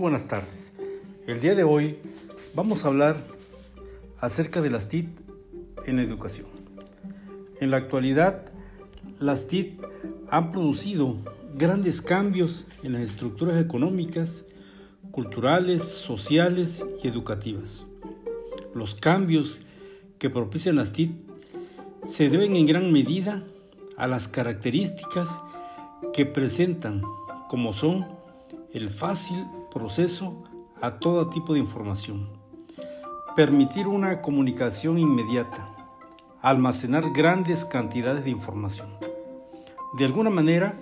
buenas tardes. El día de hoy vamos a hablar acerca de las TIC en la educación. En la actualidad, las TIC han producido grandes cambios en las estructuras económicas, culturales, sociales y educativas. Los cambios que propician las TIC se deben en gran medida a las características que presentan, como son el fácil proceso a todo tipo de información, permitir una comunicación inmediata, almacenar grandes cantidades de información. De alguna manera,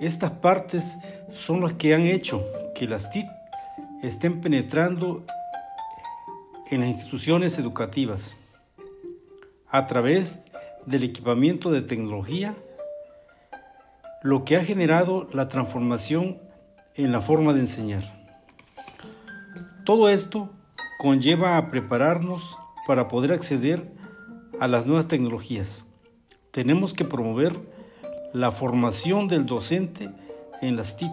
estas partes son las que han hecho que las TIC estén penetrando en las instituciones educativas a través del equipamiento de tecnología, lo que ha generado la transformación en la forma de enseñar. Todo esto conlleva a prepararnos para poder acceder a las nuevas tecnologías. Tenemos que promover la formación del docente en las TIC,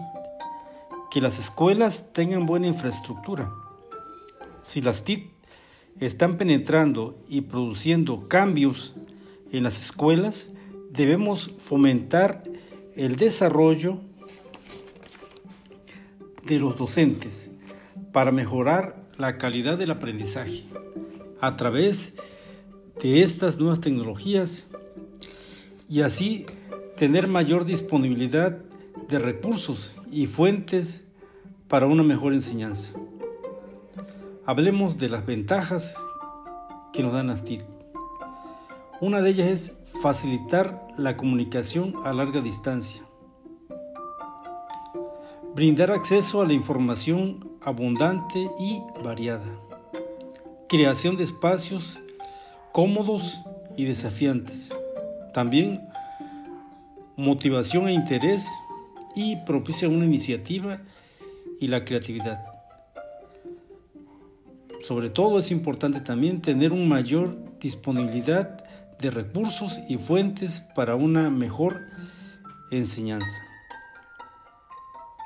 que las escuelas tengan buena infraestructura. Si las TIC están penetrando y produciendo cambios en las escuelas, debemos fomentar el desarrollo de los docentes para mejorar la calidad del aprendizaje a través de estas nuevas tecnologías y así tener mayor disponibilidad de recursos y fuentes para una mejor enseñanza. Hablemos de las ventajas que nos dan las TIC. Una de ellas es facilitar la comunicación a larga distancia. Brindar acceso a la información abundante y variada. Creación de espacios cómodos y desafiantes. También motivación e interés y propicia una iniciativa y la creatividad. Sobre todo es importante también tener una mayor disponibilidad de recursos y fuentes para una mejor enseñanza.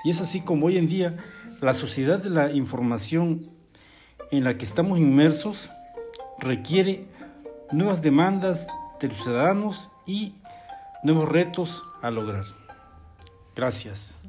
Y es así como hoy en día la sociedad de la información en la que estamos inmersos requiere nuevas demandas de los ciudadanos y nuevos retos a lograr. Gracias.